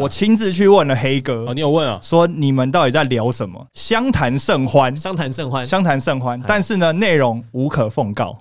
我亲自去问了黑哥哦，，你有问啊？说你们到底在聊什么？相谈甚欢，相谈甚欢。相谈甚欢，但是呢，内容无可奉告。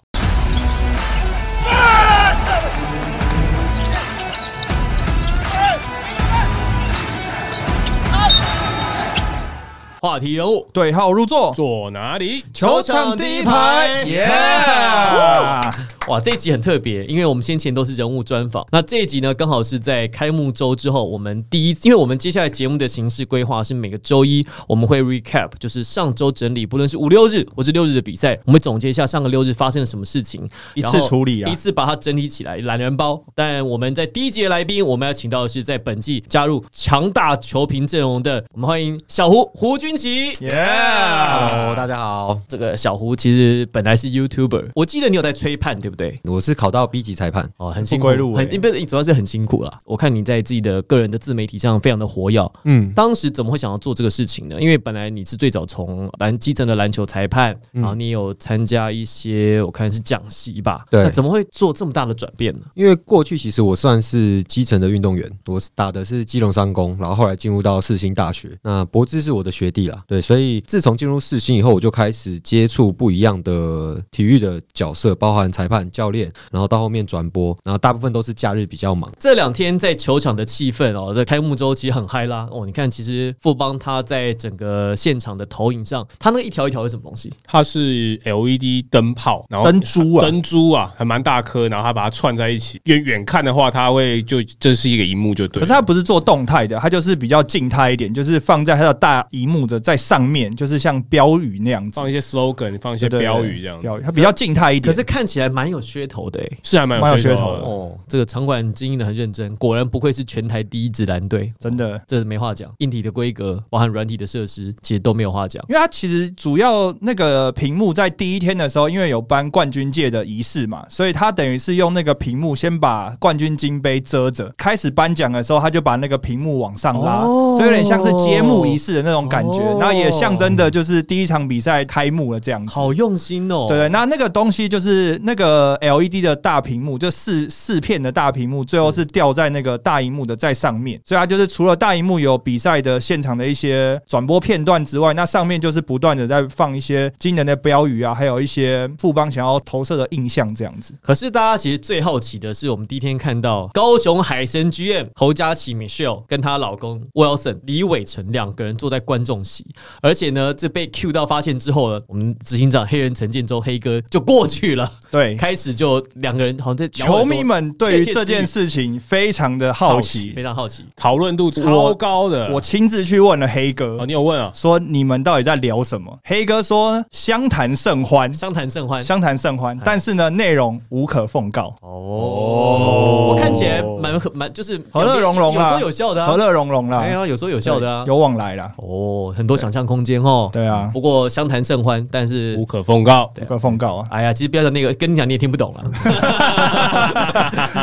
话题人物，对号入座，坐哪里？球场第一排，耶！哇，这一集很特别，因为我们先前都是人物专访，那这一集呢，刚好是在开幕周之后，我们第一，因为我们接下来节目的形式规划是每个周一我们会 recap，就是上周整理，不论是五六日或是六日的比赛，我们会总结一下上个六日发生了什么事情，一次处理啊。一次把它整理起来，懒人包。但我们在第一节来宾，我们要请到的是在本季加入强大球评阵容的，我们欢迎小胡胡军奇。耶！Hello，大家好，这个小胡其实本来是 YouTuber，我记得你有在吹判，对不对？我是考到 B 级裁判，哦，很辛苦，不很不是，主要是很辛苦啦。我看你在自己的个人的自媒体上非常的活跃，嗯，当时怎么会想要做这个事情呢？因为本来你是最早从篮基层的篮球裁判，然后你有参加一些我看是讲习吧，对那怎么会做这么大的转变呢？因为过去其实我算是基层的运动员，我打的是基隆商工，然后后来进入到世新大学，那博智是我的学弟啦，对，所以自从进入世新以后，我就开始接触不一样的体育的角色，包含裁判、教练，然后到后面转播，然后大部分都是假日比较忙。这两天在球场的气氛哦，在开幕周其实很嗨啦哦。你看，其实富邦他在整个现场的投影上，他那一条一条是什么东西？它是 LED 灯泡，然后灯珠啊灯珠啊，还蛮大颗，然后它把它串在一起。远远看的话，它会就这是一个荧幕就对。可是它不是做动态的，它就是比较静态一点，就是放在它的大荧幕的在上面，就是像标语那样子放。一些 slogan，放一些标语这样子，标语它比较静态一点。可是看起来蛮有噱头的诶。是还蛮蛮有有噱头的的。哦，这个场馆经营的很认真，果然不愧是全台第一支蓝队，真的，这没话讲。硬体的规格，包含软体的设施，其实都没有话讲。因为它其实主要那个屏幕在第一天的时候，因为有颁冠军界的仪式嘛，所以他等于是用那个屏幕先把冠军金杯遮着，开始颁奖的时候，他就把那个屏幕往上拉，哦所以有点像是揭幕仪式的那种感觉，哦然后也象征的就是第一场比赛开幕了这样子。好用心哦。对对，那那个东西就是那个 LED 的大屏幕，就四四片的大屏幕，最后是吊在那个大荧幕的在上面，所以它就是除了大荧幕有比赛的现场的一些转播片段之外，那上面就是不断的在放一些惊人的标语啊，还有一些富邦想要投射的印象这样子。可是大家其实最好奇的是，我们第一天看到高雄海神 GM 侯佳琪 Michelle 跟她老公 Wilson 李伟成两个人坐在观众席，而且呢，这被 Q 到发现之后呢，我们执行长黑人陈建州黑哥就过去了，对，开始就两个人好像在球迷们对于这件事情非常的好奇，非常好奇。讨论度超高的。我亲自去问了黑哥哦，。你有问啊？说你们到底在聊什么？黑哥说相谈甚欢，相谈甚欢相谈甚哎欢，但是呢，内容无可奉告，哦，我看起来蛮蛮就是和乐融融啦，有说有笑的啊，和乐融融啦，哎呀，有说有笑的啊，有往来啦，哦，很多想象空间哦。对啊，不过相谈甚欢，但是无可奉告。无可奉告啊。哎呀，其实不要讲那个，跟你讲你也听不懂 了。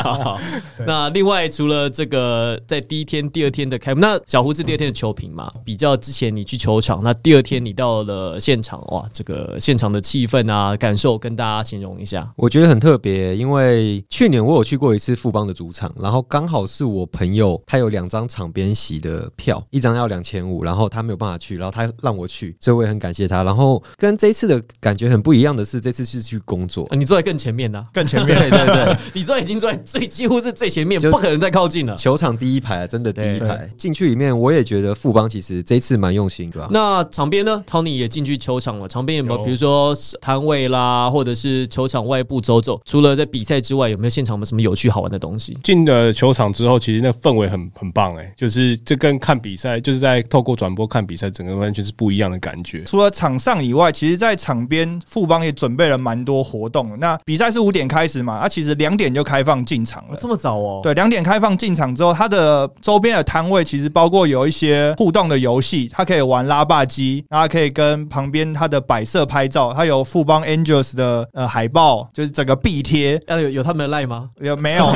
好那另外除了这个，在第一天、第二天的开幕，那小胡是第二天的球评嘛？比较之前你去球场，那第二天你到了现场，哇，这个现场的气氛啊、感受，跟大家形容一下。我觉得很特别，因为去年我有去过一次富邦的主场，然后刚好是我朋友他有两张场边席的票，一张要两千五，然后他没有办法去，然后他让我去，所以我也很感谢他。然后跟这一次的感觉很不一样的是，这次是去工作啊，你坐在更前面呢、更前面，对对对，你坐在已经坐在最几乎是最前面，不可能再靠近了。球场第一排，真的第一排。进去里面，我也觉得富邦其实这次蛮用心，对吧？那场边呢？Tony 也进去球场了。场边有没有，有比如说摊位啦，或者是球场外部走走？除了在比赛之外，有没有现场有没有什么有趣好玩的东西？进了球场之后，其实那氛围很很棒哎，就是这跟看比赛，就是在透过转播看比赛，整个完全是不一样的感觉。除了场上以外，其实，在场边富邦也准备了蛮多活动。那比赛是五点开始嘛，那、其实两点就开放进场了。这么早哦？，对，两点开放进场之后，它的周边的摊位其实包括有一些互动的游戏，它可以玩拉霸机，然后可以跟旁边它的摆设拍照，它有富邦 Angels 的呃海报，就是整个壁贴，要有有他们的赖吗？有 没有？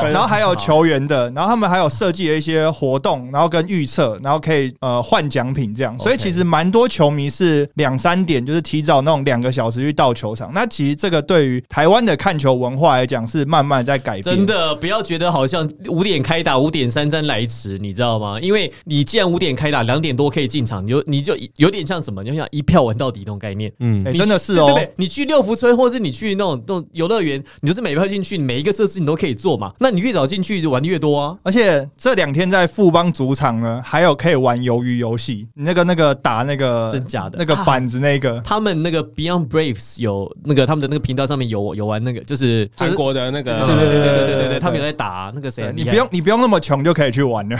对然后还有球员的，然后他们还有设计了一些活动，然后跟预测，然然后可以呃换奖品这样，所以其实蛮多球迷是两三点就是提早那种两个小时去到球场。那其实这个对于台湾的看球文化来讲是慢慢在改变，真的不要觉得好像五点开打，五点姗姗来迟，你知道吗？因为你既然五点开打，两点多可以进场，你就你就有点像什么？你就像一票玩到底那种概念。嗯哎、真的是哦、对对对，你去六福村，或者是你去那种那种游乐园，你就是每票进去，每一个设施你都可以做嘛。那你越早进去，就玩的越多啊。而且这两天在富邦主场呢，还有可以玩鱿鱼游戏，你那个那个打那个真假的那个板子那个，他们那个 Beyond Braves 有那个他们的那个频道上面有有玩那个，就是韩国的那个，对对对对对对对他们有在打那个谁啊，你不用你不用那么穷就可以去玩了。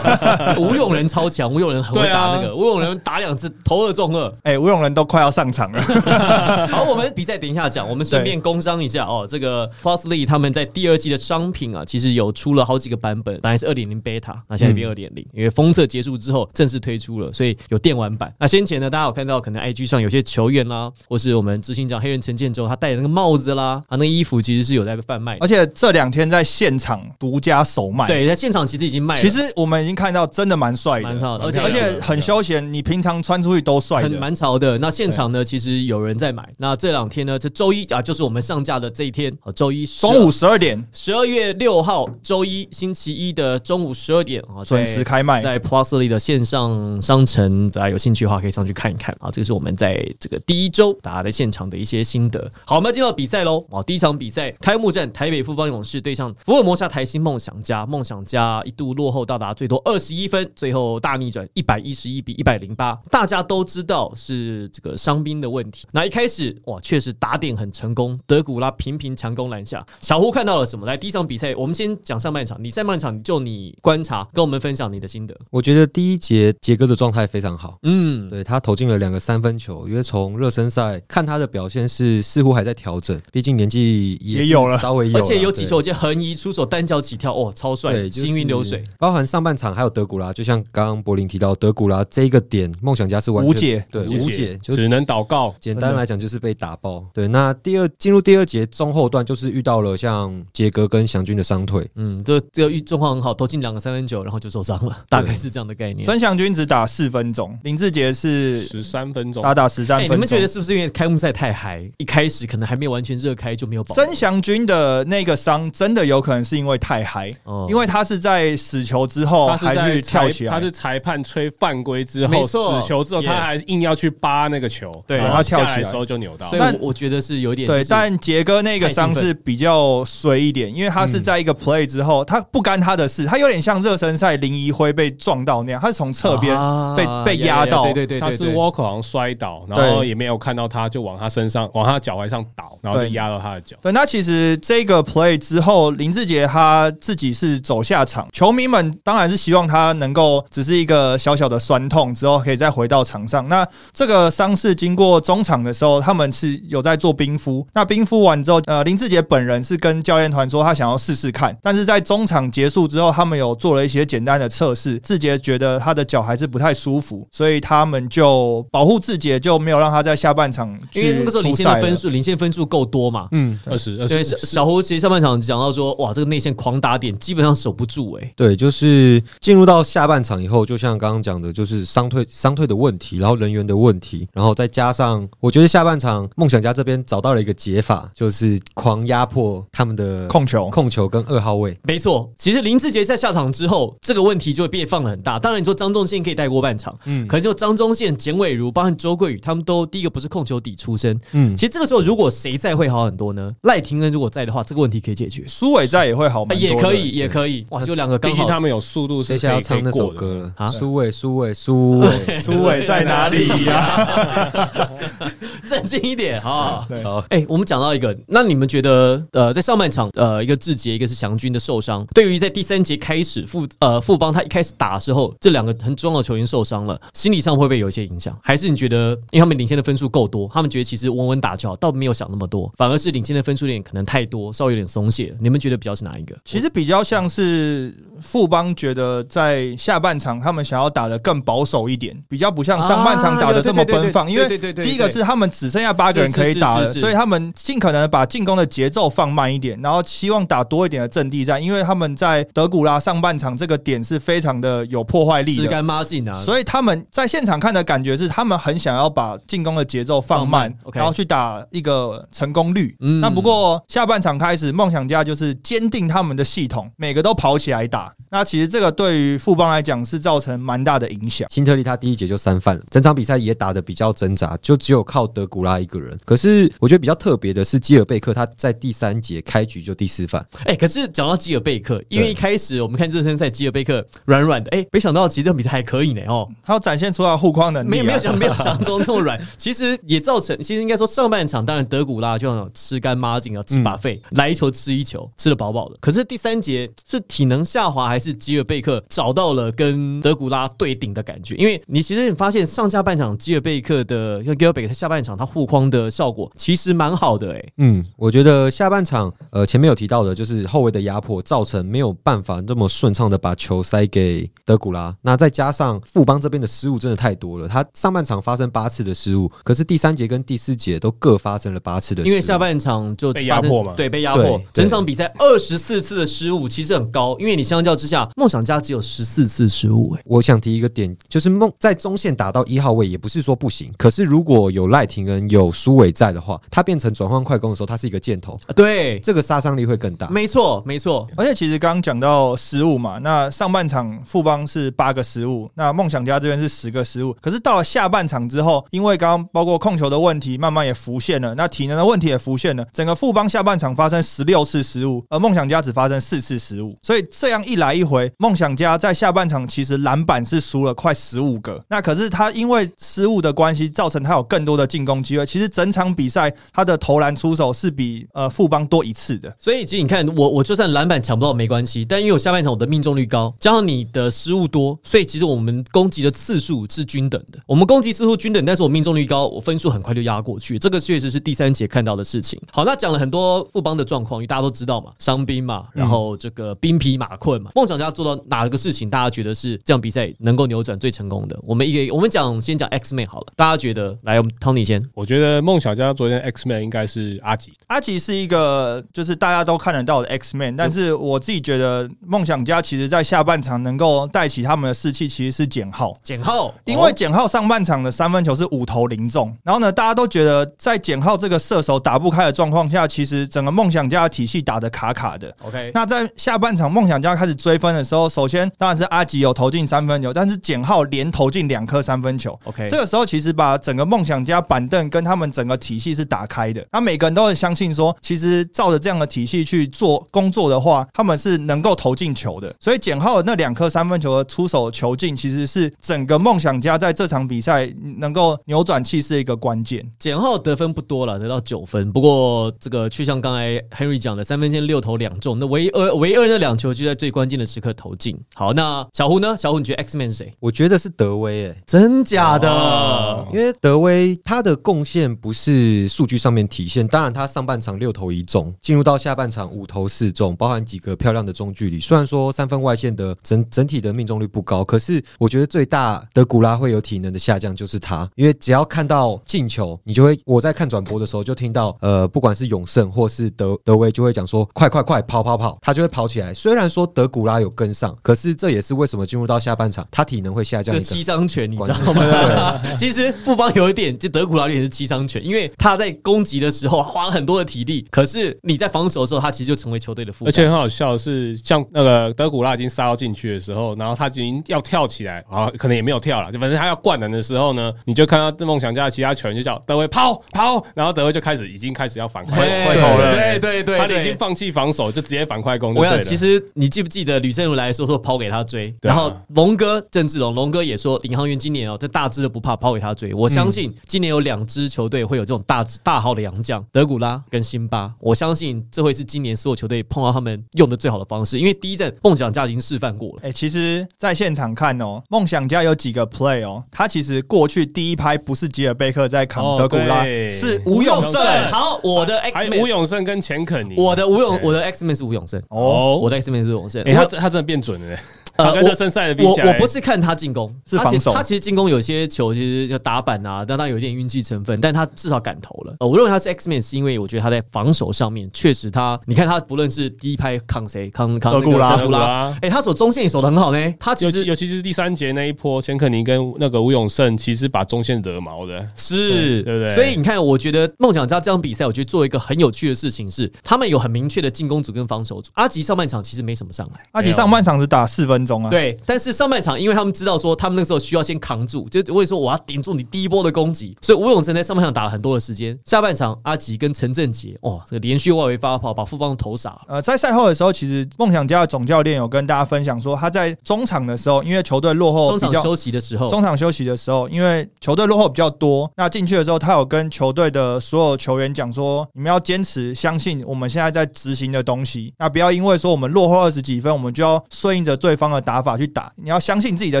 吴永仁超强，吴永仁很会打那个，吴永仁打两次头二中二。哎、吴永仁都快要上场了。好，我们比赛等一下讲，我们顺便工商一下哦。这个 Plusley 他们在第二季的商品啊，其实有出了好几个版本，本来是二点零 beta，那现在变二点零，因为封测结束之后正式推出了，所以有电玩版。那先前呢，大家有看到可能 IG 上有些球员啦，或是我们执行长黑人陈建州他戴的那个帽子啦，啊，那个衣服其实是有在贩卖而。且这两天在现场独家首卖。，对，在现场其实已经卖了，其实我们已经看到，真的蛮帅的，蛮好的，而且很休闲，你平常穿出去都帅很的。蛮潮的。那现场呢，其实有人在买。那这两天呢，这周一啊，就是我们上架的这一天，哦，周一中午十二点十二月六号周一星期一的中午十二点啊，准时开卖。在 Plusly 的线上商城，大家有兴趣的话可以上去看一看啊。这个是我们在这个第一周大家在现场的一些心得。好，我们要进到比赛喽。啊，第一场比赛开幕战，台北富邦勇士对上福尔摩沙台新梦想家。梦想家一度落后到达最多二十一分，最后大逆转，一百一十一比一百零八。大家都知道是这个伤兵的问题。那一开始哇，确实打点很成功，德古拉频频强攻篮下。小胡看到了什么？来，第一场比赛，我们先讲上半场。你上半场就你观察，跟我们分享你的心得。我觉得第一节杰哥的状态非常好。嗯，对他投进了两个三分球，因为从热身赛看他的表现是似乎还在调整，毕竟年纪是也有了稍微有了，而且有几球我记得横移出手单脚起跳，哦，超帅，对，就是行云流水。，包含上半场还有德古拉，就像刚刚柏林提到，德古拉这一个点，梦想家是完全无解对，无解无解，就只能祷告。简单来讲就是被打爆。对，那第二进入第二节中后段，就是遇到了像杰哥跟祥军的伤退，嗯，这这个状况很好，投进两个三分球，然后就受伤了，大概是这样的概念。曾祥军只打四分钟，林志杰是十三分钟。打，打十三哎，分钟。你们觉得是不是因为开幕赛太嗨，一开始可能还没有完全热开就没有保？曾祥军的那个伤真的有可能是因为太嗨，哦。因为他是在死球之后还他是跳起来，他是裁判吹犯规之后死球之后，他还硬要去扒那个球，对然后他跳起来。的时候就扭到。但我我觉得是有点对，但杰哥那个伤是比较衰一点，因为他是在一个 play 之后，他不干他的事，他有点像热身赛林怡辉被撞到那样，他是从侧边啊被被压到对对对对，他是对 Walker 好像摔倒，然后也没有看到他，就往他身上、往他脚踝上倒，然后就压到他的脚。对，那其实这个 play 之后，林志杰他自己是走下场，球迷们当然是希望他能够只是一个小小的酸痛，之后可以再回到场上。那这个伤势经过中场的时候，他们是有在做冰敷。那冰敷完之后，呃，林志杰本人是跟教练团说他想要试试看，但是在中场结束之后，他们有做了一些简单的测试，志杰觉得他的脚还是不太舒服，所以他们就保护自己，就没有让他在下半场因为那个时候领。先的分数，领先分数够多嘛。嗯，二十二对，十小小胡其实上半场讲到说，哇，这个内线狂打点，基本上守不住哎、对，就是进入到下半场以后，就像刚刚讲的，就是伤退伤退的问题，然后人员的问题，然后再加上，我觉得下半场梦想家这边找到了一个解法，就是狂压迫他们的控球，控球跟二号位。没错，其实林志杰在下场之后，这个问题就会变放的很大。当然，你说张忠宪可以带过半场，嗯，可是就张忠宪、简伟如，包含周桂宇，他们都第一个不是控球底出身。嗯其实这个时候如果谁在会好很多呢？赖廷恩如果在的话，这个问题可以解决，苏伟在也会好也可以，也可以。哇，就两个刚好他们有速度是接下来要唱那首。歌了啊，苏伟，苏伟，苏伟。苏伟在哪里呀？镇静一点哈。对好，哎、我们讲到一个，那你们觉得，呃，在上半场，呃，一个志杰，一个是祥军的受伤，对于在第三节开始富呃富邦他一开始打的时候，这两个很重要的球员受伤了，心理上会不会有一些影响？还是你觉得，因为他们领先的分数够多，他们觉得其实稳稳打就好，倒没有想那么多，反而是领先的分数点可能太多，稍微有点松懈。你们觉得比较是哪一个？其实比较像是富邦觉得在下半场他们想要打的更保守一点，比较不像上半场打的这么奔放。因为第一个是他们只剩下八个人可以打了，所以他们尽可能把进攻的节奏放慢一点，然后希望打多一点的阵地战，因为他们在德古拉上半场这个点是非常的有破坏力的。干抹净啊，所以他们在现场看的感觉是，他们很想要把进攻的节奏放慢，然后去打一个成功率。嗯那不过下半场开始，梦想家就是坚定他们的系统，每个都跑起来打。那其实这个对于富邦来讲是造成蛮大的影响。新特利他第一节就三犯了，整场比赛也打的比较挣扎，就只有靠德古拉一个人。可是我觉得比较特别的是基尔贝克，他在第三节开局就第四犯，哎、可是讲到基尔贝克，因为一开始我们看热身赛，基尔贝克软软的，哎、没想到其实这场比赛还可以呢哦，他要展现出来护框能力、啊，没有没有想没有想象中这么软，其实也造成，其实应该说上半场当然德古拉就像吃干抹净啊，吃把费、来一球吃一球，吃的饱饱的。可是第三节是体能下滑，还是基尔贝克找到了跟德古拉对顶的感觉？因为你其实你发现上下半场基尔贝克的，像基尔贝克他下半场他护框的效果其实蛮好的哎、嗯，我觉得下半场，呃，前面有提到的，就是后卫的压迫造成没有办法这么顺畅的把球塞给德古拉。那再加上富邦这边的失误真的太多了，他上半场发生八次的失误，可是第三节跟第四节都各发生了八次的失误。因为下半场就被压迫嘛对，被压迫。整场比赛二十四次的失误，其实很高，因为你相较之下，梦想家只有十四次失误、哎，我想提一个点，就是梦在中线打到一号位也不是说不行，可是如果有赖廷恩有苏伟在的话，他变成转换快攻的时候，他是一个箭头，对，这个杀伤力会更大。没错，没错，而且其实刚刚讲到失误嘛，那上半场富邦是八个失误，那梦想家这边是十个失误。可是到了下半场之后，因为刚刚包括控球的问题慢慢也浮现了，那体能的问题也浮现了，整个富邦下半场发生十六次失误，而梦想家只发生四次失误。所以这样一来一回，梦想家在下半场其实篮板是输了快十五个。那可是他因为失误的关系，造成他有更多的进攻机会。其实整场比赛他的投篮出手是比呃富邦多一次的。所以其实你看，我我就算篮板抢不到没关系，但因为我下半场我的命中率高，加上你的失误多，所以其实我们攻击的次数是均等的。我们攻击次数均等，但是我命中率高，我分数很快就压过去。这个确实是第三节看到的事情。好，那讲了很多富邦的状况，因为大家都知道嘛，伤兵嘛，然后这个兵疲马困嘛。梦想家做到哪个事情，大家觉得是这样比赛能够扭转最成功的？我们一个我们讲先讲 X Man 好了，大家觉得来，我们 Tony 先。我觉得梦想家昨天 X Man 应该是阿吉，阿吉是一个就是大家都看得到的 X Man，但是我自己觉得梦想家其实在下半场能够带起他们的士气，其实是简浩。简浩，因为简浩上半场的三分球是五投零中，然后呢，大家都觉得在简浩这个射手打不开的状况下，其实整个梦想家的体系打得卡卡的。OK，那在下半场梦想家开始追分的时候，首先当然是阿吉有投进三分球，但是简浩连投进两颗三分球。OK，这个时候其实把整个梦想家板凳跟他们整个体系是打开的，那每个人都很相信说，其实照着这样的体系去做工作的话，他们是能够投进球的。所以简浩那两颗三分球的出手球进，其实是整个梦想家在这场比赛能够扭转气势的一个关键。简浩得分不多了，得到九分。不过这个去像刚才 Henry 讲的，三分线六投两中，那唯二唯二那两球就在最关键的时刻投进。好，那小胡呢？小胡，你觉得 X Man 是谁？我觉得是德威哎、真假的？哦因为德威他的贡献不是数据上面体现，当然他上半场六投一中，进入到下半场五投四中，包含几个漂亮的中距离。虽然说三分外线的整整体的命中率不高，可是我觉得最大的古拉会有体能的下降就是他，因为只要看到进球，你就会我在看转播的时候就听到呃，不管是永胜或是德德威就会讲说快快快跑跑跑，他就会跑起来。虽然说德古拉有跟上，可是这也是为什么进入到下半场他体能会下降一七伤拳，你知道吗？其实富邦有一点，就德古拉也是七伤拳，因为他在攻击的时候花了很多的体力，可是你在防守的时候，他其实就成为球队的负担。而且很好笑的是，像那个德古拉已经杀到进去的时候，然后他已经要跳起来，啊，可能也没有跳了，就反正他要灌篮的时候呢，你就看到梦想家的其他球员就叫德威抛抛，然后德威就开始已经开始要反快嘿快投了，对对对，他已经放弃防守，就直接反快攻就我想，对。其实你记不记得吕正如来说说抛给他追，然后龙哥郑志龙龙哥也说领航员今年哦，这大支都不怕抛给他追。我相信今年有两支球队会有这种大大号的洋将，德古拉跟辛巴。我相信这会是今年所有球队碰到他们用的最好的方式，因为第一阵梦想家已经示范过了。哎、其实，在现场看哦，梦想家有几个 play 哦，他其实过去第一拍不是吉尔贝克在扛哦德古拉，对是吴永胜。好，我的还 X 有吴永胜跟钱肯尼，我的吴永，我的 X Man 是吴永胜，哦，我的 X Man 是吴永胜。哎，他他真的变准了，他跟我热身赛的比我起来，我不是看他进攻，是防守他其实他其实进攻有些球其实就打板啊，但他有一点运气成分，但他至少敢投了。呃我认为他是 X Man 是因为我觉得他在防守上面确实他，你看他不论是第一拍抗谁抗抗那个德古拉德古拉哎，他守中线也守的很好呢。他其实尤其是第三节那一波，钱肯尼跟那个吴永胜其实把中线惹毛的，是，对对不对所以你看，我觉得梦想家这场比赛，我觉得做一个很有趣的事情是，他们有很明确的进攻组跟防守组。阿吉上半场其实没什么上来。阿吉上半场只打四分钟啊，对，但是上半场，因为他们知道说，他们那时候需要先扛住，就我跟你说，我要顶住你第一波的攻击，所以吴永成在上半场打了很多的时间。下半场，阿吉跟陈振杰，哇，这个连续外围发炮，把富邦投傻了。呃，在赛后的时候，其实梦想家的总教练有跟大家分享说，他在中场的时候，因为球队落后比较中场休息的时候，中场休息的时候，因为球队落后比较多，那进去的时候，他有跟球队的所有球员讲说，你们要坚持相信我们现在在执行的东西，那不要因为说我们落后二十几分，我们就要顺应着对方的打法去打。你要相信自己的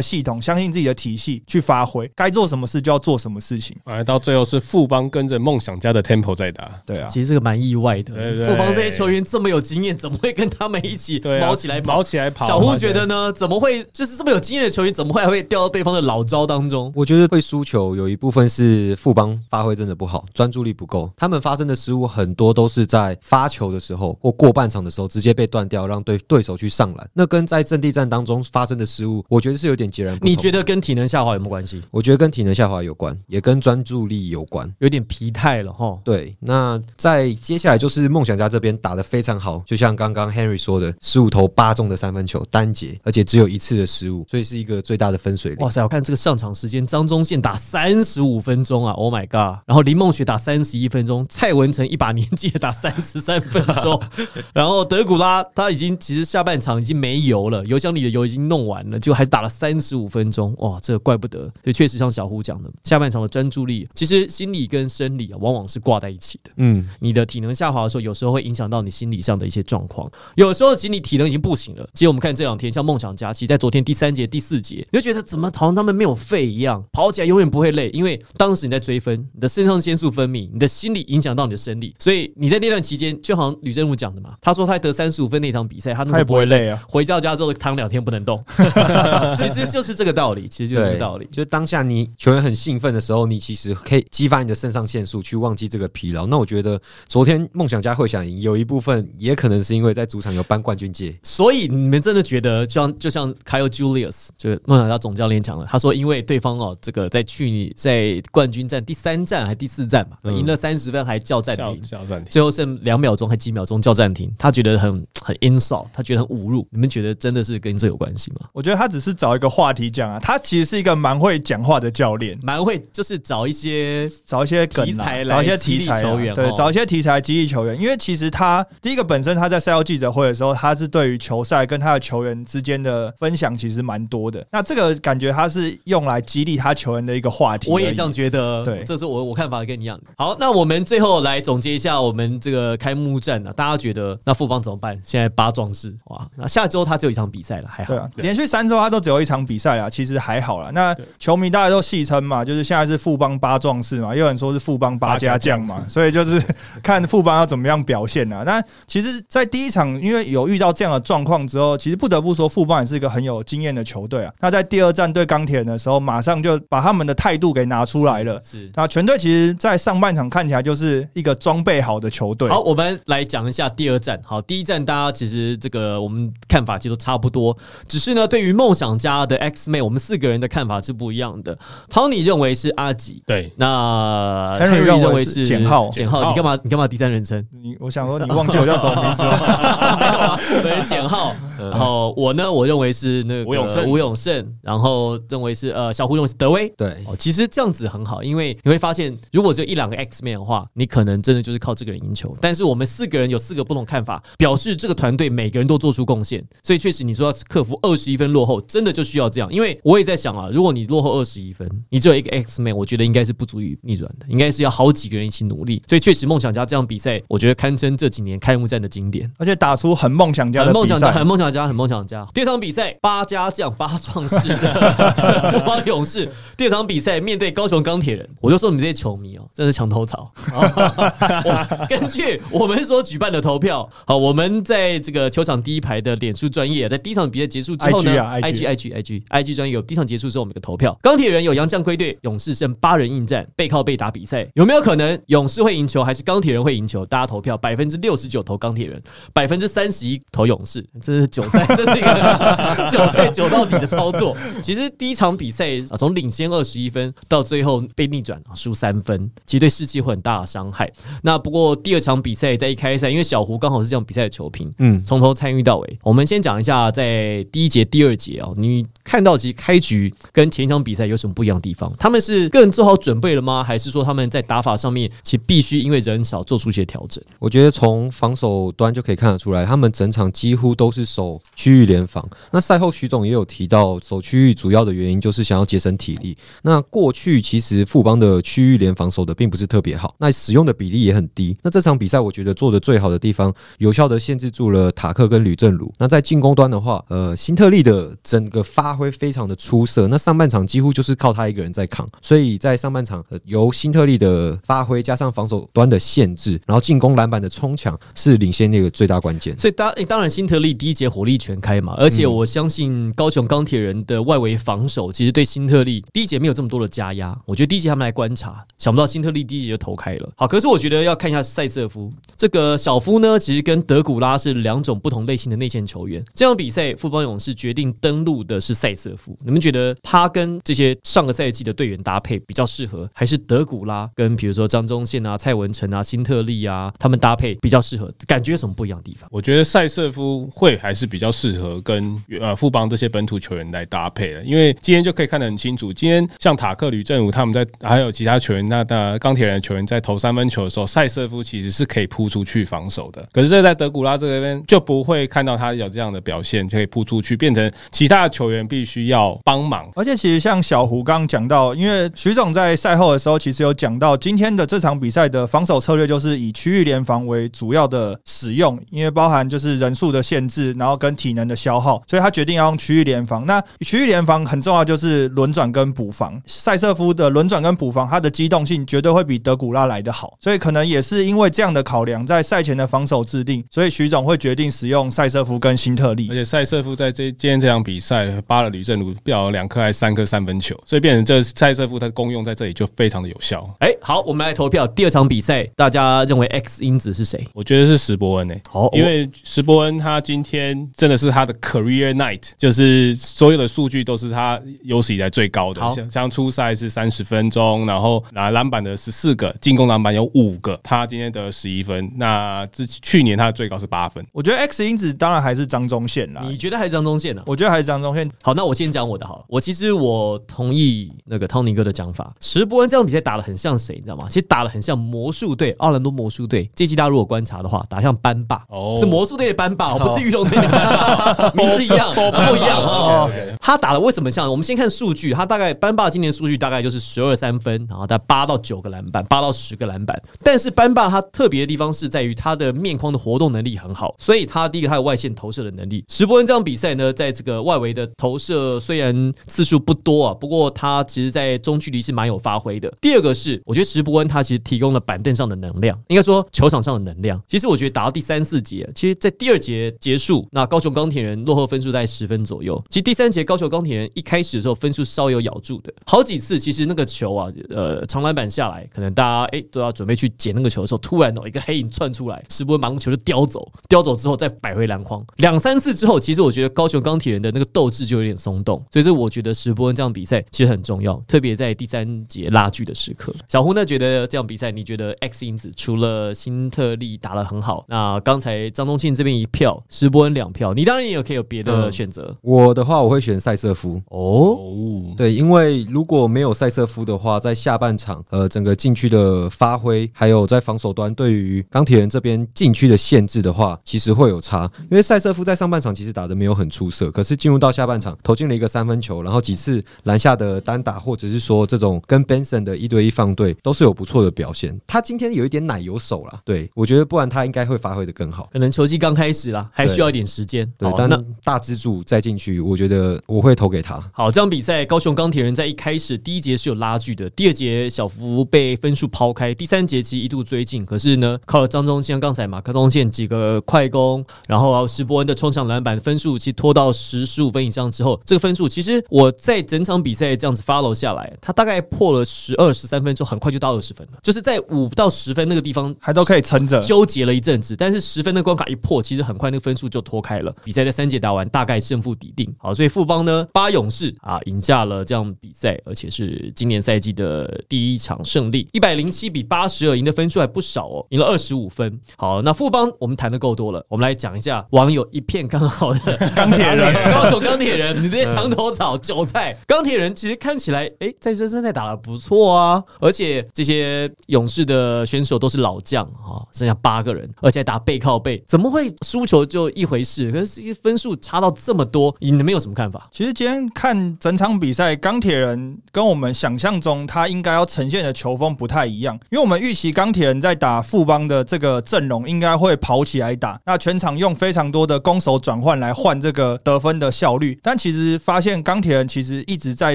系统，相信自己的体系去发挥，该做什么事就要做什么事情。反而到最后是富邦跟着梦想家的 tempo 在打。对啊，其实这个蛮意外的。对对富邦这些球员这么有经验，怎么会跟他们一起毛起来跑？毛起来跑。小胡觉得呢？怎么会就是这么有经验的球员，怎么会还会掉到对方的老招当中？我觉得会输球有一部分是富邦发挥真的不好，专注力不够。他们发生的失误很多都是在发球的时候或过半场的时候直接被断掉，让对对手去上篮。那跟在阵地战当中发生的失误，我觉得是有点截然不同。你觉？得跟体能下滑有没有关系？我觉得跟体能下滑有关，也跟专注力有关。有点疲态了哈。对，那在接下来就是梦想家这边打得非常好，就像刚刚 Henry 说的，十五投八中的三分球单节，而且只有一次的失误，所以是一个最大的分水岭哇。塞！我看这个上场时间，张忠宪打三十五分钟啊，Oh my god！然后林梦雪打三十一分钟，蔡文成一把年纪也打三十三分钟，然后德古拉他已经其实下半场已经没油了，油箱里的油已经弄完了，结果还是打了三十五分钟，哇，这个怪不得。所以确实像小胡讲的，下半场的专注力，其实心理跟生理啊，往往是挂在一起的。嗯，你的体能下滑的时候，有时候会影响到你心理上的一些状况。有时候其实你体能已经不行了。其实我们看这两天，像梦想家，其实在昨天第三节、第四节，你就觉得怎么好像他们没有废一样，跑起来永远不会累，因为当时你在追分，你的肾上腺素分泌，你的心理影响到你的生理，所以你在那段期间，就好像吕正武讲的嘛，他说他得三十五分那场比赛，他那他也不会累啊。回到家之后躺两天不能动，其实就是这个道理，其实就是这个，道理。就当下你球员很兴奋的时候，你其实可以激发你的肾上腺素去忘记这个疲劳。那我觉得昨天梦想家会想赢，有一部分也可能是因为在主场有颁冠军戒。所以你们真的觉得，就像就像 Kyle Julius 就是梦想家总教练讲了，他说，因为对方哦，这个在去年在冠军战第三战还第四战吧，嗯赢了三十分还叫暂停，叫暂停。最后剩两秒钟还几秒钟叫暂停，他觉得很很 insult，他觉得很侮辱。你们觉得真的是跟这有关系吗？我觉得他只是找一个话题讲啊，他其实是一个蛮会讲话的教练，蛮会就是找一些找一些题材来找一些题材球员对哦，找一些题材激励球员。因为其实他第一个本身他在赛后记者会的时候，他是对于球赛跟他的球员之间的分享其实蛮多的。那这个感觉他是用来激励他球员的一个话题。我也这样觉得，对这是我我看法跟你一样的。好，那我们最后来总结一下我们这个开幕战啊，大家觉得那富邦怎么办？现在八壮士哇，那下周他只有一场比赛了，还好对。啊，连续三周他都只有一场比赛啊，其实还好啦。那球迷大家都戏称嘛，就是现在是富邦八壮士嘛，也有人说是富邦八家将嘛，所以就是 看富邦要怎么样表现啊。那其实，在第一场因为有遇到这样的状况之后，其实不得不说富邦也是一个很有经验的球队啊。那在第二战对钢铁人的时候，马上就把他们的态度给拿出来了。是。那全队其实，在上半场看起来就是一个装备好的球队。好，我们来讲一下第二战。好，第一战大家其实这个我们看法其实都差不多，只是呢，对于梦想家的 X 妹，我们四个人的看法是不一样的。Tony 认为是阿吉，对，那 Henry 认为是认为是简浩简浩，你干嘛？你干嘛第三人称？你我想说，你忘记我叫什么名字了？对，简浩。然后我呢，我认为是那个吴永胜吴永胜，然后认为是呃小胡认为是德威。对，哦，其实这样子很好，因为你会发现，如果只有一两个 X Man 的话，你可能真的就是靠这个人赢球。但是我们四个人有四个不同看法，表示这个团队每个人都做出贡献，所以确实你说要克服二十一分落后，真的就需要这样。因为我也在想啊，如果你落后二十一分，你只有一个 X Man，我觉得应该是不足以逆转的，应该是要好几个人一起努力。所以确实，梦想家这样比赛，我觉得堪称这几年开幕战的经典。而且打出很梦想家的梦想家，很。梦想家，很梦想家。第二场比赛，八家将八壮士的富邦勇士。第二场比赛面对高雄钢铁人，我就说你们这些球迷哦，真是墙头草。我 根据我们所举办的投票，好，我们在这个球场第一排的脸书专业，在第一场比赛结束之后呢 IG 啊 IG IG IG IG 专业有第一场结束之后，我们有个投票。钢铁人有杨将归队，勇士剩八人应战，背靠背打比赛，有没有可能勇士会赢球，还是钢铁人会赢球？大家投票，百分之六十九投钢铁人，百分之三十一投勇士，这是韭菜，这是一个韭菜韭到底的操作。其实第一场比赛啊，从领先二十一分到最后被逆转啊输三分，其实对士气会很大的伤害。那不过第二场比赛在一开赛，因为小胡刚好是这场比赛的球评，嗯，从头参与到尾。我们先讲一下在第一节、第二节哦，你看到其实开局跟前一场比赛有什么不一样的地方？他们是个人做好准备了吗？还是说他们在打法上面其实必须因为人少做出一些调整？我觉得从防守端就可以看得出来，他们整场几乎都是守区域联防。那赛后徐总也有提到，守区域主要的原因就是想要节省体力。那过去其实富邦的区域联防守的并不是特别好，那使用的比例也很低。那这场比赛我觉得做的最好的地方，有效的限制住了塔克跟吕正儒。那在进攻端的话，呃，辛特利的整个发挥非常的出色。那上半场几乎就是靠他一个人在扛，所以在上半场、呃、由辛特利的发挥加上防守端的限制，然后进攻篮板的冲抢是领先那个最大关键。所以当、诶当然辛特利第一节火力全开嘛，而且我相信高雄钢铁人的外围防守其实对辛特利第一节没有这么多的加压。我觉得第一节他们来观察，想不到辛特利第一节就投开了。好，可是我觉得要看一下塞瑟夫这个小夫呢，其实跟德古拉是两种不同类型的内线球员。这场比赛富邦勇士决定登陆的是塞瑟夫，你们觉得他跟这些上个赛季的队员搭配比较适合，还是德古拉跟比如说张宗宪啊、蔡文成啊、辛特利啊他们搭配比较适合？感觉有什么不一样的地方？我觉得塞瑟夫会还是比较适合跟呃富邦这些本土球员来搭配的，因为今天就可以看得很清楚。今天像塔克、吕正武他们在，还有其他球员，那那钢铁人的球员在投三分球的时候，塞瑟夫其实是可以扑出去防守的。可是这在德古拉这边就不会看到他有这样的表现，就可以扑出去，变成其他的球员必须要帮忙。而且其实像小胡刚刚讲到，因为徐总在赛后的时候其实有讲到，今天的这场比赛的防守策略就是以区域联防为主要的使用，因为包含就是人数的限制，然后跟体能的消耗，所以他决定要用区域联防。那区域联防很重要，就是轮转跟补防。塞瑟夫的轮转跟补防，他的机动性绝对会比德古拉来的好，所以可能也是因为这样的考量，在赛前的防守制定，所以徐总会决定使用塞瑟夫跟辛特利而。且塞瑟夫在这今天这场比赛扒了吕正儒，不晓得两颗还是三颗三分球，所以变成这塞瑟夫他的功用在这里就非常的有效。哎，好，我们来投票。第二场比赛，大家认为 X 因子是谁？我觉得是石伯恩诶、好，因为石伯恩他今天真的是他的 career night，就是所有的数据都是他有史以来最高的好。像像初赛是三十分钟，然后拿篮板的十四个，进攻篮板有五个，他今天得十一分。那之去年他的最高是八分。我觉得 X 因子当然还是张忠宪啦，你觉得还是张忠宪呢？我觉得还是张忠宪。好，那我先讲我的好了。我其实我同意那个 Tony 哥的讲法。石伯恩这场比赛打的很像谁，你知道吗？其实打的很像魔术队，奥兰多魔术队。这期大家如果观察的话，打得像班霸，哦是魔术队的班霸，哦，不是玉龙队的班霸，名字一样，不一样哦。他打的为什么像？我们先看数据，他大概班霸今年数据大概就是十二三分，然后他八到九个篮板，八到十个篮板。但是班霸他特别的地方是在于他的面框的活动能力很好，所以他第一个他有外线投射的能力。石伯恩这比赛呢，在这个外围的投射虽然次数不多啊，不过他其实在中距离是蛮有发挥的。第二个是，我觉得石伯恩他其实提供了板凳上的能量，应该说球场上的能量。其实我觉得打到第三四节，其实在第二节结束，那高雄钢铁人落后分数在十分左右。其实第三节高雄钢铁人一开始的时候分数稍有咬住的，好几次其实那个球啊，呃，长篮板下来，可能大家哎都要准备去捡那个球的时候，突然哦一个黑影窜出来，石伯恩把那个球就叼走，叼走之后再摆回篮筐。两三次之后，其实我觉得高雄钢铁人的那个斗志就有点松动，所以这我觉得石伯恩这场比赛其实很重要，特别在第三节拉锯的时刻。小胡呢觉得这场比赛，你觉得 X 因子除了新特利打得很好，那刚才张宗庆这边一票，石伯恩两票，你当然也有可以有别的选择、我的话，我会选塞瑟夫。哦。哦，对，因为如果没有塞瑟夫的话，在下半场，呃，整个禁区的发挥，还有在防守端对于钢铁人这边禁区的限制的话，其实会有差。因为塞瑟夫在上半场其实打的没有很出色，可是进入到下半场，投进了一个三分球，然后几次篮下的单打，或者是说这种跟 Benson 的一对一放对，都是有不错的表现。他今天有一点奶油手啦，对我觉得不然他应该会发挥的更好。可能球季刚开始啦，还需要一点时间。对，好，但那大支柱再进去，我觉得我会投给他。好，这场比赛，高雄钢铁人在一开始第一节是有拉锯的，第二节小福被分数抛开，第三节其实一度追进，可是呢，靠了张忠宪刚才马克东宪几个快攻，然后石伯恩的冲上篮板，分数其实拖到十十五分以上之后，这个分数其实我在整场比赛这样子 follow 下来，他大概破了十二十三分之后，很快就到二十分了，就是在五到十分那个地方还都可以撑着。纠结了一阵子，但是十分的关卡一破，其实很快那个分数就脱开了。比赛在三节打完，大概胜负底定。好，所以富邦呢八勇士啊赢下了这样比赛，而且是今年赛季的第一场胜利，一百零七比八十二，赢的分数还不少哦，赢了二十五分。好，那富邦我们谈的够多了，我们来讲一下网友一片刚好的钢铁人高手钢铁人，你这些墙头草韭菜，钢铁人其实看起来哎，在热身赛打的不错啊，而且这些勇士的选手都是老将啊，剩下八个人，而且打背靠背，怎么会输球就一回事？可是这些分数差到这么多，你们有什么看法？其实今天看整场比赛，钢铁人跟我们想象中他应该要呈现的球风不太一样，因为我们预期钢铁人在打富邦的这个阵容应该会跑起来打，那全场用非常多的攻守转换来换这个得分的效率。但其实发现钢铁人其实一直在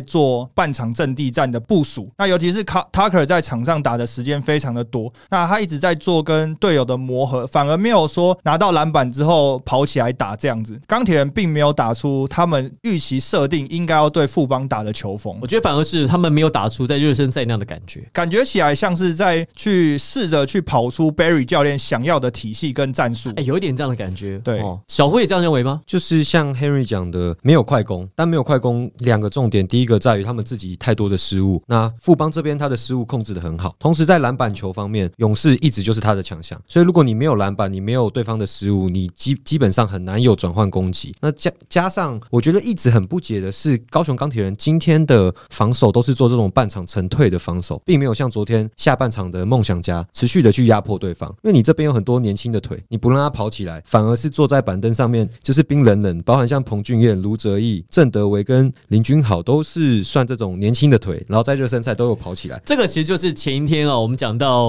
做半场阵地战的部署，那尤其是卡 Tucker 在场上打的时间非常的多，那他一直在做跟队友的磨合，反而没有说拿到篮板之后跑起来打这样子。钢铁人并没有打出他们预期设定应该要对富邦打的球风我，觉得反而是他们没有打出在热身赛那样的感觉。感觉起来像是在去试着去跑出 Barry 教练想要的体系跟战术哎、。有一点这样的感觉。对哦，小辉也这样认为吗？就是是像 Henry 讲的，没有快攻，但没有快攻两个重点，第一个在于他们自己太多的失误。那富邦这边他的失误控制的很好，同时在篮板球方面，勇士一直就是他的强项。所以如果你没有篮板，你没有对方的失误，你基基本上很难有转换攻击。那加加上，我觉得一直很不解的是，高雄钢铁人今天的防守都是做这种半场沉退的防守，并没有像昨天下半场的梦想家持续的去压迫对方。因为你这边有很多年轻的腿，你不让他跑起来，反而是坐在板凳上面就是冰冷冷。包含像彭俊彦、卢哲义、郑德维跟林君豪都是算这种年轻的腿，然后在热身赛都有跑起来。这个其实就是前一天啊，我们讲到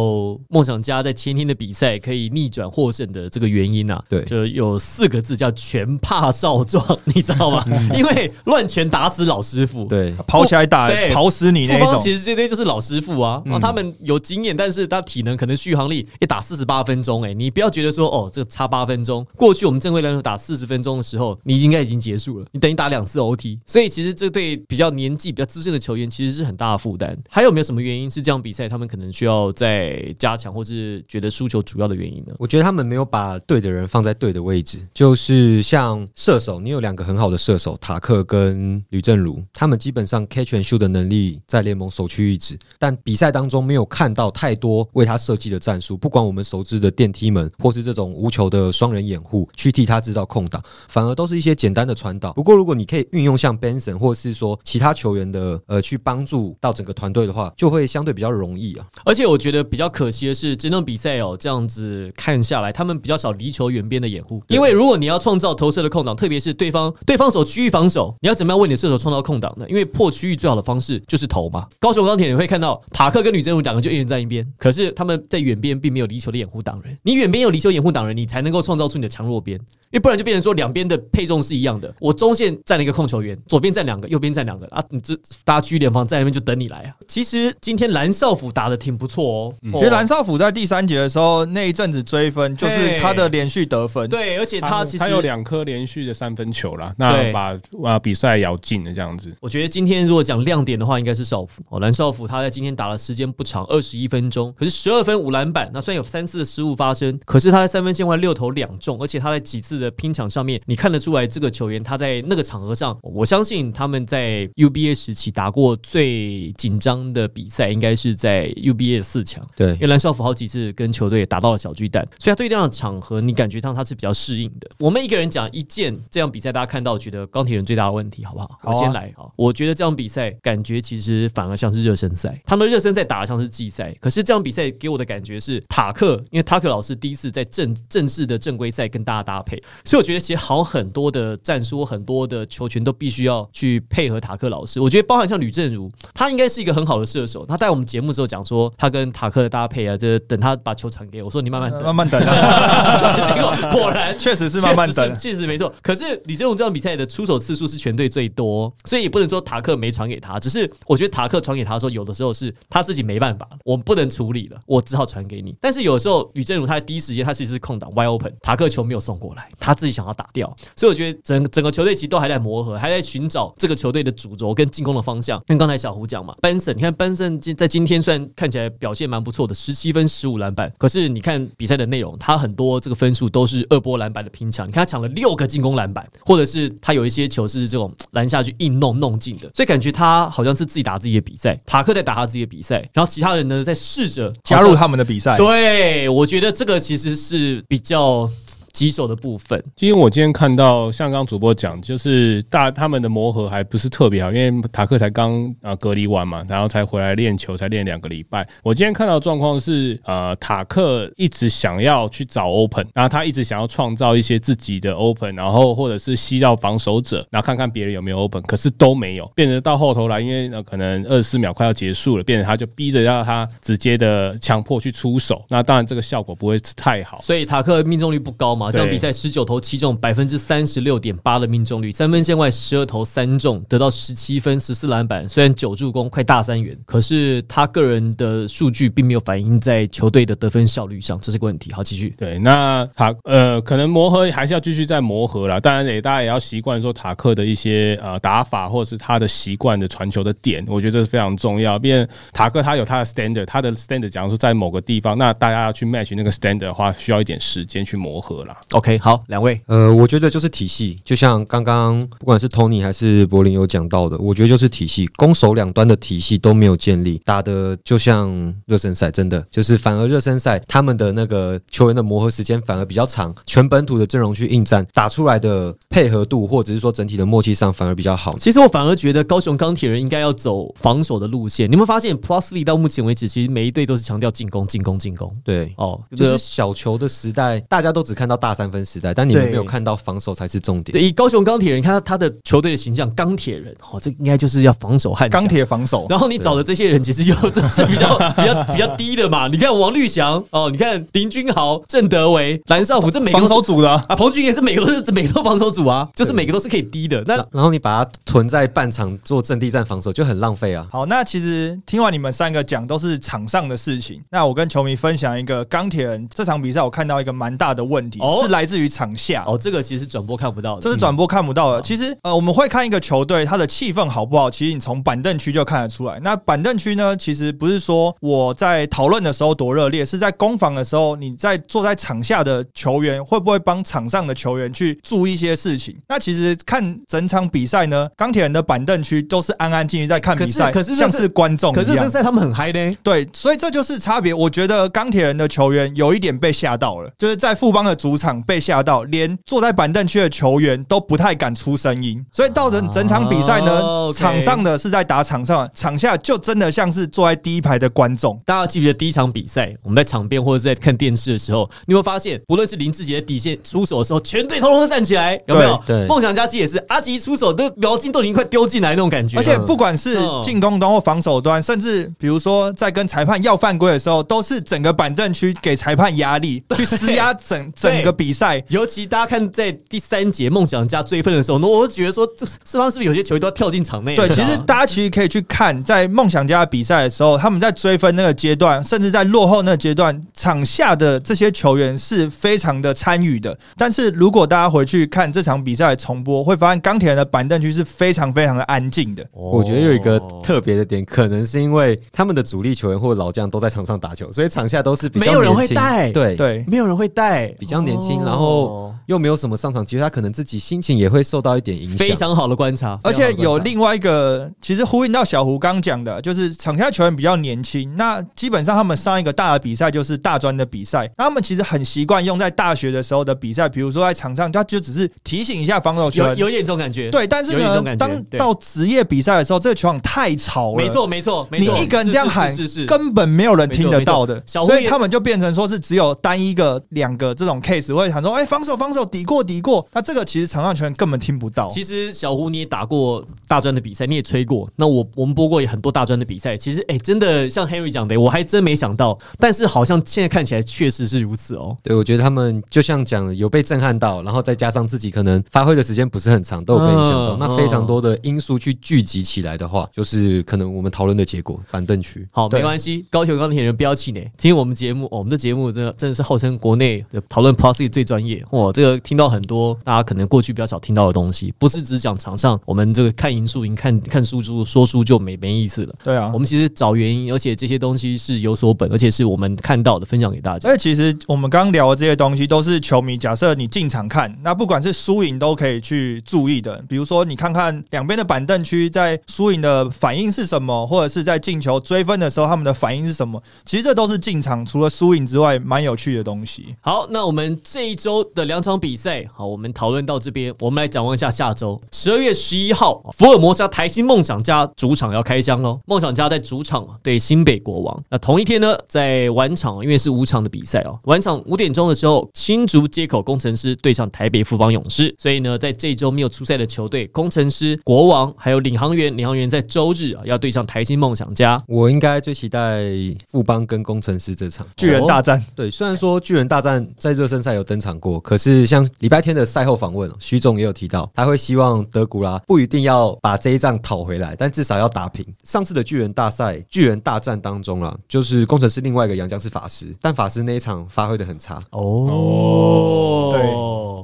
梦想家在前一天的比赛可以逆转获胜的这个原因啊，对就有四个字叫全怕少壮，你知道吗？因为乱拳打死老师傅，。对，跑起来打对，跑死你那一种，其实这些就是老师傅啊，然后他们有经验，但是他体能可能续航力也打四十八分钟，哎，你不要觉得说哦，这个差八分钟。过去我们正规篮球打四十分钟的时候，你应该已经结束了，你等于打两次 OT，所以其实这对比较年纪比较资深的球员其实是很大的负担。还有没有什么原因是这样比赛他们可能需要再加强，或是觉得输球主要的原因呢？我觉得他们没有把对的人放在对的位置，就是像射手，你有两个很好的射手，塔克跟吕正如，他们基本上 catch and shoot 的能力在联盟首屈一指，但比赛当中没有看到太多为他设计的战术，不管我们熟知的电梯门，或是这种无球的双人掩护，去替他制造空档，反而都是一些简单的传导。不过如果你可以运用像 Benson 或是说其他球员的呃去帮助到整个团队的话，就会相对比较容易啊。而且我觉得比较可惜的是，整场比赛哦，这样子看下来，他们比较少离球远边的掩护。因为如果你要创造投射的空档，特别是对方对方守区域防守，你要怎么样为你的射手创造空档呢？因为破区域最好的方式就是投嘛。高雄钢铁你会看到塔克跟吕正儒两个就一人站一边，可是他们在远边并没有离球的掩护挡人。你远边有离球掩护挡人，你才能够创造出你的强弱边。因为不然就变成说两边的配重是一样的，我中线站了一个控球员，左边站两个，右边站两个啊，你这大家区域联防在那边就等你来啊。其实今天蓝少辅打的挺不错哦，其实蓝少辅在第三节的时候那一阵子追分，就是他的连续得分。对，而且他其实他有两颗连续的三分球啦，那对把啊比赛咬进了这样子。我觉得今天如果讲亮点的话，应该是少辅哦。蓝少辅他在今天打的时间不长，二十一分钟，可是十二分五篮板。那虽然有三次的失误发生，可是他在三分线外六投两中，而且他在几次的拼抢上面，你看得出来这个球员他在那个场合上，我相信他们在 UBA 时期打过最紧张的比赛，应该是在 UBA 的四强。对因为蓝少辅好几次跟球队打到了小巨蛋，所以他对这样的场合，你感觉上他是比较适应的。我们一个人讲一件这样比赛，大家看到觉得钢铁人最大的问题，好不好？好啊我先来啊，我觉得这场比赛感觉其实反而像是热身赛，他们热身赛打的像是季赛，可是这场比赛给我的感觉是塔克，因为塔克老师第一次在正正式的正规赛跟大家搭配，所以我觉得其实好像很多的战术、很多的球权都必须要去配合塔克老师。我觉得包含像吕正如，他应该是一个很好的射手。他在我们节目的时候讲说，他跟塔克的搭配啊，这等他把球传给我，说你慢慢等，慢慢等啊，结果果然 确实是慢慢等确实。实没错。可是吕正如这场比赛的出手次数是全队最多，所以也不能说塔克没传给他，只是我觉得塔克传给他的时候，有的时候是他自己没办法，我不能处理了，我只好传给你。但是有时候吕正如他在第一时间他其实是空档 wide open，塔克球没有送过来，他自己想要打掉，所以我觉得整整个球队其实都还在磨合，还在寻找这个球队的主轴跟进攻的方向。跟刚才小胡讲嘛，Benson，你看 Benson 今在今天虽然看起来表现蛮不错的，十七分十五篮板，可是你看比赛的内容，他很多这个分数都是二波篮板的拼抢，你看他抢了六个进攻篮板，或者是他有一些球是这种篮下去硬弄弄进的，所以感觉他好像是自己打自己的比赛，塔克在打他自己的比赛，然后其他人呢在试着加入他们的比赛。对，我觉得这个其实是比较棘手的部分。因为我今天看到，像刚刚主播讲，就是大他们的磨合还不是特别好，因为塔克才刚呃隔离完嘛，然后才回来练球，才练两个礼拜。我今天看到的状况是，呃，塔克一直想要去找 open，然后他一直想要创造一些自己的 open，然后或者是吸到防守者，然后看看别人有没有 open，可是都没有，变成到后头来，因为呃可能二十四秒快要结束了，变成他就逼着要他直接的强迫去出手，那当然这个效果不会太好。所以塔克命中率不高嘛，这场比赛十九投七中，百分之三十六点八的命中率，三分线外十二投三中，得到十七分十四篮板，虽然九助攻快大三元，可是他个人的数据并没有反映在球队的得分效率上，这是个问题。好，继续。对，那塔呃，可能磨合还是要继续再磨合啦。当然也大家也要习惯说塔克的一些呃打法，或者是他的习惯的传球的点，我觉得这是非常重要。毕竟塔克他有他的 standard，他的 standard 假如说在某个地方，那大家要去 match 那个 standard 的话，需要一点时间去磨合啦。OK，好，两位，呃，我觉得就是体系，就像刚刚不管是 Tony 还是柏林有讲到的，我觉得就是体系，攻守两端的体系都没有建立，打的就像热身赛，真的就是反而热身赛他们的那个球员的磨合时间反而比较长，全本土的阵容去应战，打出来的配合度或者是说整体的默契上反而比较好。其实我反而觉得高雄钢铁人应该要走防守的路线。你有没有发现 Plus Lee 到目前为止，其实每一队都是强调进攻、进攻、进攻。对，哦，就是小球的时代，大家都只看到大三分时代，但你们没有看到防守才是重点。对，以高雄钢铁人看到他的球队的形象，钢铁人，哦，这应该就是要防守悍将钢。铁防守，然后你找的这些人，其实又都是比较 比较比较低的嘛。你看王绿翔哦，你看林君豪、郑德维、蓝少虎，这每个防守组的啊。啊，彭俊彦这每个都是 每个都防守组啊，就是每个都是可以低的。那然然后你把它囤在半场做阵地战防守，就很浪费啊。好，那其实听完你们三个讲都是场上的事情，那我跟球迷分享一个钢铁人这场比赛，我看到一个蛮大的问题，哦是来自于场下。哦，这个其实转播看不到的，这是转播看不到的。嗯其实，呃，我们会看一个球队它的气氛好不好，其实你从板凳区就看得出来。那板凳区呢，其实不是说我在讨论的时候多热烈，是在攻防的时候，你在坐在场下的球员会不会帮场上的球员去注意一些事情？那其实看整场比赛呢，钢铁人的板凳区都是安安静静在看比赛，可是像是观众可是一样。这赛他们很嗨呢。对，所以这就是差别。我觉得钢铁人的球员有一点被吓到了，就是在富邦的主场被吓到，连坐在板凳区的球员都不太敢出声音。所以到整整场比赛呢，场上的是在打场上，场下就真的像是坐在第一排的观众。大家记不记得第一场比赛，我们在场边或者是在看电视的时候，你会发现，不论是林志杰底线出手的时候，全队通通都站起来，有没有？对对梦想家期也是，阿吉出手都毛巾都已经快丢进来那种感觉。而且不管是嗯进攻端或防守端，甚至比如说在跟裁判要犯规的时候，都是整个板凳区给裁判压力，去施压整 整个比赛。尤其大家看在第三节梦想家追分的时候，那我就觉得说，这四方是不是有些球员都要跳进场内？对，其实啊大家其实可以去看，在梦想家的比赛的时候，他们在追分那个阶段，甚至在落后那个阶段，场下的这些球员是非常的参与的。但是如果大家回去看这场比赛的重播，会发现钢铁人的板凳区是非常非常的安静的。我觉得有一个哦特别的点，可能是因为他们的主力球员或老将都在场上打球，所以场下都是比较没有人会带对对，没有人会带，比较年然后又没有什么上场机会，他可能自己心情也会受到一点影响。非常好的观察，而且有另外一个，其实呼应到小胡刚讲的，就是场下球员比较年轻。那基本上他们上一个大的比赛就是大专的比赛，那他们其实很习惯用在大学的时候的比赛，比如说在场上，他就只是提醒一下防守球员。有 有点这种感觉，对，但是呢当到职业比赛的时候，这个球场太吵了。没错没错没错，你一个人这样喊，是是是是根本没有人听得到的所以他们就变成说是只有单一个、两个这种 case 会喊说：“哎，防守，防守，手抵过抵过。那这个其实场上球员根本听不到。其实小胡你也打过大专的比赛，你也吹过。那我我们播过也很多大专的比赛。其实哎，真的像 Henry 讲的，我还真没想到。但是好像现在看起来确实是如此哦。对，我觉得他们就像讲有被震撼到，然后再加上自己可能发挥的时间不是很长，都有被影响到。嗯那非常多的因素去聚集起来的话，就是可能我们讨论的结果。板凳区，好，没关系，高球钢铁人不要气馁，听我们节目、哦我们的节目真的真的是号称国内的讨论 Plus 最专业哦。这个听到很多大家可能过去比较少听到的东西，不是只讲场上我们这个看赢输赢、看看输输说输就没没意思了。对啊我，们其实找原因，而且这些东西是有所本，而且是我们看到的，分享给大家。而且其实我们刚刚聊的这些东西都是球迷，假设你进场看，那不管是输赢都可以去注意的。比如说，你看看两边的板凳区在输赢的反应是什么，或者是在进球追分的时候他们的反应是什么。其实这都是进场除了输赢之外蛮有趣的东西。好，那我们这一周的两场比赛，好，我们讨论到这边，我们来展望一下下周十二月十一号，福尔摩沙台新梦想家主场要开箱喽。梦想家在主场对新北国王。那同一天呢，在晚场，因为是五场的比赛哦，晚场五点钟的时候，新竹接口工程师对上台北富邦勇士。所以呢，在这周没有出赛的球队，工程师、国王还有领航员，领航员在周日啊要对上台新梦想家。我应该最期待富邦跟工程师这场巨人大战，对，虽然说巨人大战在热身赛有登场过，可是像礼拜天的赛后访问，徐总也有提到，他会希望德古拉不一定要把这一仗讨回来，但至少要打平。上次的巨人大赛、巨人大战当中啦，就是工程师另外一个杨将是法师，但法师那一场发挥的很差。哦，对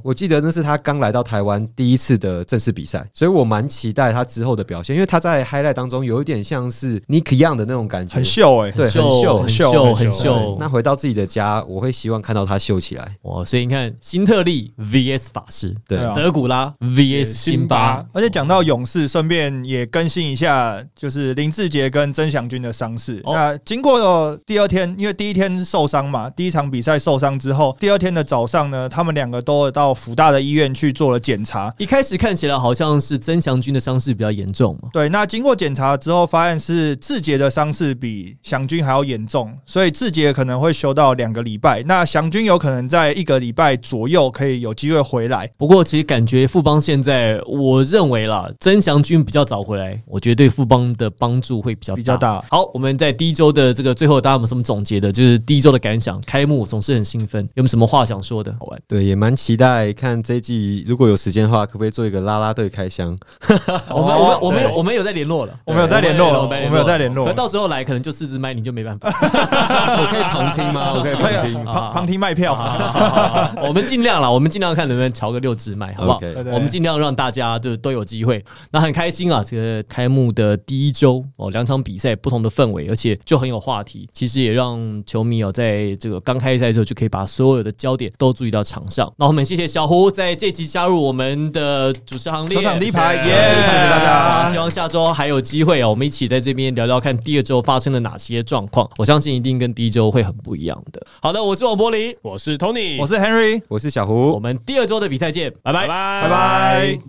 我记得那是他刚来到台湾第一次的正式比赛，所以我蛮期待他之后的表现，因为他在 highlight 当中有一点像是 Nick Young 的那种感觉，很秀哎、对，很秀秀，很秀秀，很秀。那回到自己的家，我会希望看到他秀起来。哇，所以你看，新特利 VS 法师，对对啊德古拉 VS 辛巴，而且讲到勇士，顺便也更新一下，就是林志杰跟曾祥军的伤势。哦那经过了第二天，因为第一天受伤嘛，第一场比赛受伤之后，第二天的早上呢，他们两个都到福大的医院去做了检查。一开始看起来好像是曾祥军的伤势比较严重嘛。对，那经过检查之后，发现是志杰的伤势比祥军还要严重，所以志杰可能会休到两个礼拜，那祥军有可能在一个礼拜左右可以有机会回来。不过其实感觉富邦现在，我认为啦，曾祥军比较早回来，我觉得对富邦的帮助会比较比较大好，我们在第一周的这个最后，大家有没有什么总结的？就是第一周的感想，开幕总是很兴奋，有没有什么话想说的？好玩。对，也蛮期待看这一季，如果有时间的话，可不可以做一个啦啦队开箱？我们我们我们有我们有在联络了，我们有在联络了我们有在联络可到时候来可能就四支麦，你就没办法。我可以旁听吗？我可以旁听。旁旁听卖票。我们尽量啦，我们尽量看能不能调个六支麦，好不好 OK 对对我们尽量让大家就都有机会。那很开心啊，这个开幕的第一周哦，两场比赛不同的氛围，而且就很有话题。其实也让球迷哦，在这个刚开赛的时候就可以把所有的焦点都注意到场上。那我们谢谢小胡在这集加入我们的主持行列，球场第一排谢谢耶谢谢大家希望下周还有机会哦，我们一起在这边聊聊看第二周发生了哪些状况。我相信一定跟第一周会很不一样的。好的，我是王柏林，我是 Tony，我是 Henry，我是小我，们第二周的比赛见，拜拜。拜拜。拜拜。